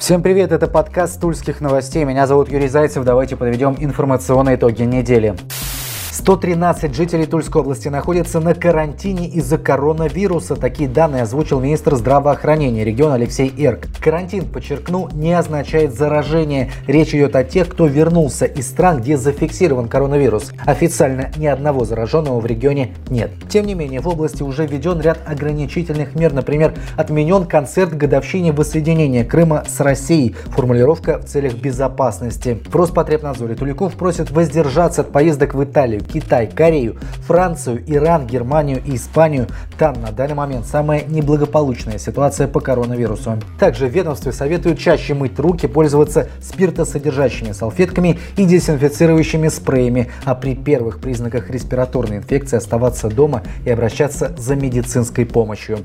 Всем привет, это подкаст Тульских новостей. Меня зовут Юрий Зайцев. Давайте подведем информационные итоги недели. 113 жителей Тульской области находятся на карантине из-за коронавируса. Такие данные озвучил министр здравоохранения региона Алексей Эрк. Карантин, подчеркну, не означает заражение. Речь идет о тех, кто вернулся из стран, где зафиксирован коронавирус. Официально ни одного зараженного в регионе нет. Тем не менее, в области уже введен ряд ограничительных мер. Например, отменен концерт годовщине воссоединения Крыма с Россией. Формулировка в целях безопасности. В Роспотребнадзоре Туликов просит воздержаться от поездок в Италию, Китай, Корею, Францию, Иран, Германию и Испанию. Там на данный момент самая неблагополучная ситуация по коронавирусу. Также ведомстве советуют чаще мыть руки, пользоваться спиртосодержащими салфетками и дезинфицирующими спреями, а при первых признаках респираторной инфекции оставаться дома и обращаться за медицинской помощью.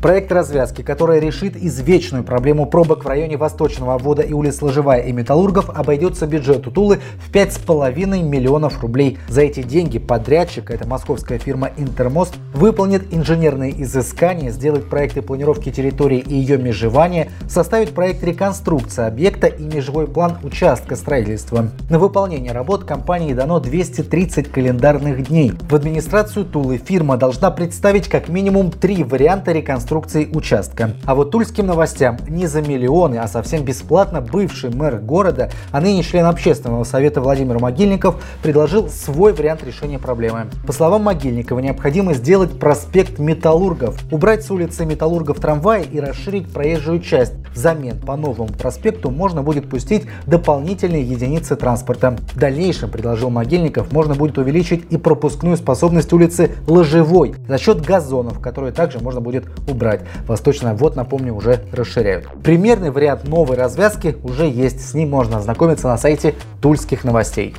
Проект развязки, который решит извечную проблему пробок в районе Восточного обвода и улиц Ложевая и Металлургов, обойдется бюджету Тулы в 5,5 миллионов рублей. За эти деньги подрядчик, это московская фирма Интермост, выполнит инженерные изыскания, сделает проекты планировки территории и ее межевания, составит проект реконструкции объекта и межевой план участка строительства. На выполнение работ компании дано 230 календарных дней. В администрацию Тулы фирма должна представить как минимум три варианта реконструкции реконструкции участка. А вот тульским новостям не за миллионы, а совсем бесплатно бывший мэр города, а ныне член общественного совета Владимир Могильников предложил свой вариант решения проблемы. По словам Могильникова, необходимо сделать проспект Металлургов, убрать с улицы Металлургов трамваи и расширить проезжую часть. Взамен по новому проспекту можно будет пустить дополнительные единицы транспорта. В дальнейшем, предложил Могильников, можно будет увеличить и пропускную способность улицы Ложевой за счет газонов, которые также можно будет убрать. Восточный обвод, напомню, уже расширяют. Примерный вариант новой развязки уже есть. С ним можно ознакомиться на сайте Тульских новостей.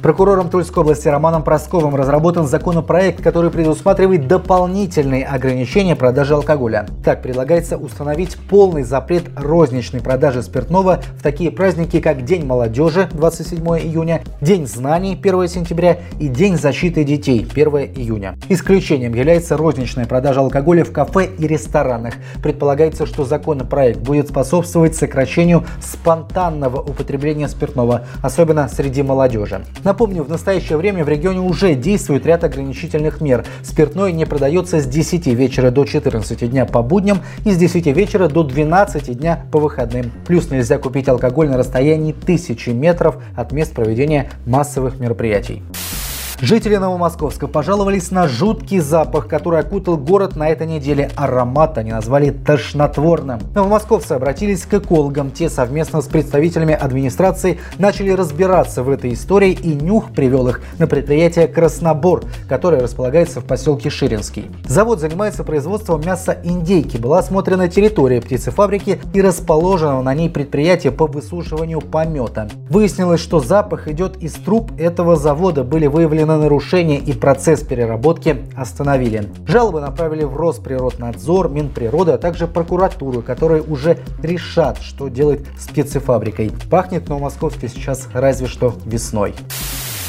Прокурором Тульской области Романом Просковым разработан законопроект, который предусматривает дополнительные ограничения продажи алкоголя. Так предлагается установить полный запрет розничной продажи спиртного в такие праздники, как День молодежи 27 июня, День знаний 1 сентября и День защиты детей 1 июня. Исключением является розничная продажа алкоголя в кафе и ресторанах. Предполагается, что законопроект будет способствовать сокращению спонтанного употребления спиртного, особенно среди молодежи. Напомню, в настоящее время в регионе уже действует ряд ограничительных мер. Спиртное не продается с 10 вечера до 14 дня по будням и с 10 вечера до 12 дня по выходным. Плюс нельзя купить алкоголь на расстоянии тысячи метров от мест проведения массовых мероприятий. Жители Новомосковска пожаловались на жуткий запах, который окутал город на этой неделе. Аромат они назвали тошнотворным. Новомосковцы обратились к экологам. Те совместно с представителями администрации начали разбираться в этой истории и нюх привел их на предприятие «Краснобор», которое располагается в поселке Ширинский. Завод занимается производством мяса индейки. Была осмотрена территория птицефабрики и расположенного на ней предприятия по высушиванию помета. Выяснилось, что запах идет из труб этого завода. Были выявлены на нарушение и процесс переработки остановили. Жалобы направили в Росприроднадзор, Минприроды, а также прокуратуру, которые уже решат, что делать с птицефабрикой. Пахнет в Новомосковске сейчас разве что весной.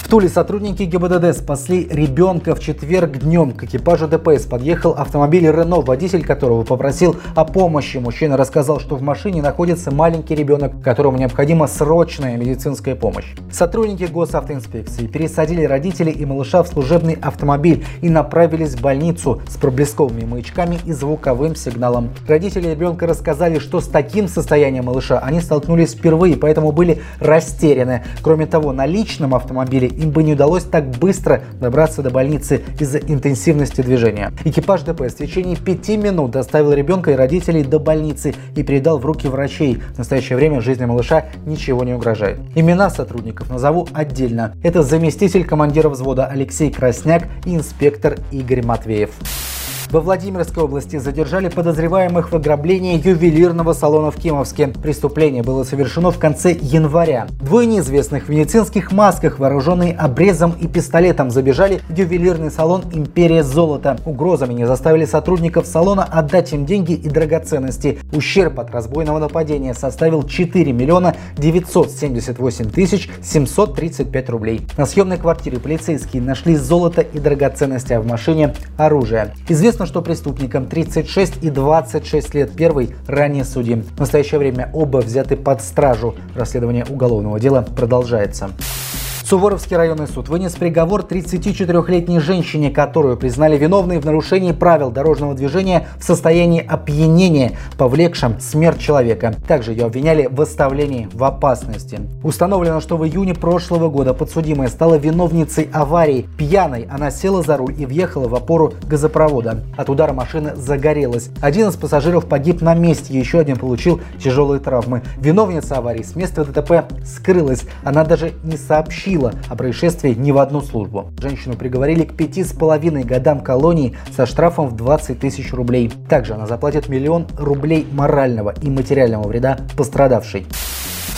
Туле сотрудники ГИБДД спасли ребенка в четверг днем. К экипажу ДПС подъехал автомобиль Рено, водитель которого попросил о помощи. Мужчина рассказал, что в машине находится маленький ребенок, которому необходима срочная медицинская помощь. Сотрудники госавтоинспекции пересадили родителей и малыша в служебный автомобиль и направились в больницу с проблесковыми маячками и звуковым сигналом. Родители ребенка рассказали, что с таким состоянием малыша они столкнулись впервые, поэтому были растеряны. Кроме того, на личном автомобиле им бы не удалось так быстро добраться до больницы из-за интенсивности движения. Экипаж ДПС в течение пяти минут доставил ребенка и родителей до больницы и передал в руки врачей. В настоящее время жизни малыша ничего не угрожает. Имена сотрудников назову отдельно. Это заместитель командира взвода Алексей Красняк и инспектор Игорь Матвеев. Во Владимирской области задержали подозреваемых в ограблении ювелирного салона в Кимовске. Преступление было совершено в конце января. Двое неизвестных в медицинских масках, вооруженные обрезом и пистолетом, забежали в ювелирный салон «Империя золота». Угрозами не заставили сотрудников салона отдать им деньги и драгоценности. Ущерб от разбойного нападения составил 4 миллиона 978 тысяч 735 рублей. На съемной квартире полицейские нашли золото и драгоценности, а в машине оружие. Известно Известно, что преступникам 36 и 26 лет. Первый ранее судим. В настоящее время оба взяты под стражу. Расследование уголовного дела продолжается. Суворовский районный суд вынес приговор 34-летней женщине, которую признали виновной в нарушении правил дорожного движения в состоянии опьянения, повлекшем смерть человека. Также ее обвиняли в оставлении в опасности. Установлено, что в июне прошлого года подсудимая стала виновницей аварии. Пьяной она села за руль и въехала в опору газопровода. От удара машина загорелась. Один из пассажиров погиб на месте, еще один получил тяжелые травмы. Виновница аварии с места ДТП скрылась. Она даже не сообщила сообщила о происшествии ни в одну службу. Женщину приговорили к пяти с половиной годам колонии со штрафом в 20 тысяч рублей. Также она заплатит миллион рублей морального и материального вреда пострадавшей.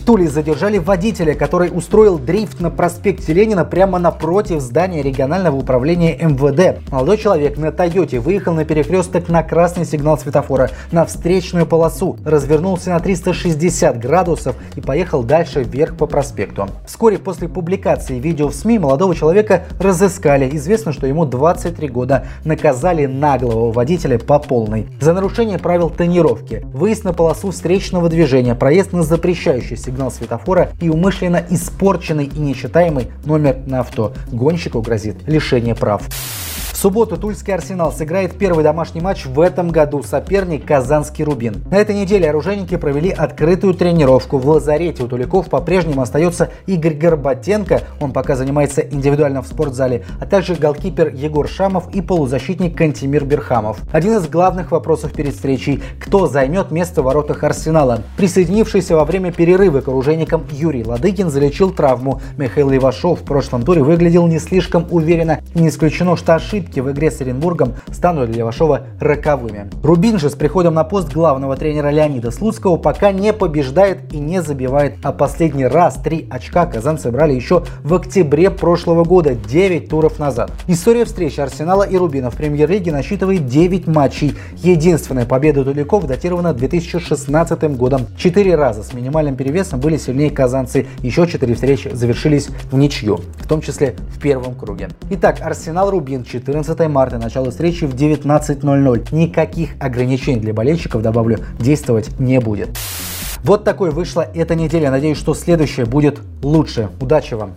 В Туле задержали водителя, который устроил дрифт на проспекте Ленина прямо напротив здания регионального управления МВД. Молодой человек на Тойоте выехал на перекресток на красный сигнал светофора на встречную полосу, развернулся на 360 градусов и поехал дальше вверх по проспекту. Вскоре после публикации видео в СМИ молодого человека разыскали. Известно, что ему 23 года. Наказали наглого водителя по полной. За нарушение правил тонировки, выезд на полосу встречного движения, проезд на запрещающий сигнал светофора и умышленно испорченный и нечитаемый номер на авто. Гонщику грозит лишение прав субботу Тульский Арсенал сыграет первый домашний матч в этом году. Соперник Казанский Рубин. На этой неделе оружейники провели открытую тренировку. В лазарете у Туликов по-прежнему остается Игорь Горбатенко. Он пока занимается индивидуально в спортзале. А также голкипер Егор Шамов и полузащитник Кантимир Берхамов. Один из главных вопросов перед встречей – кто займет место в воротах Арсенала? Присоединившийся во время перерыва к оружейникам Юрий Ладыгин залечил травму. Михаил Ивашов в прошлом туре выглядел не слишком уверенно. Не исключено, что ошибки ошибки в игре с Оренбургом станут для Левашова роковыми. Рубин же с приходом на пост главного тренера Леонида Слуцкого пока не побеждает и не забивает. А последний раз три очка казанцы брали еще в октябре прошлого года, 9 туров назад. История встречи Арсенала и Рубина в премьер-лиге насчитывает 9 матчей. Единственная победа Туликов датирована 2016 годом. Четыре раза с минимальным перевесом были сильнее казанцы. Еще четыре встречи завершились в ничью, в том числе в первом круге. Итак, Арсенал-Рубин 14 14 марта, начало встречи в 19.00. Никаких ограничений для болельщиков, добавлю, действовать не будет. Вот такой вышла эта неделя. Надеюсь, что следующая будет лучше. Удачи вам!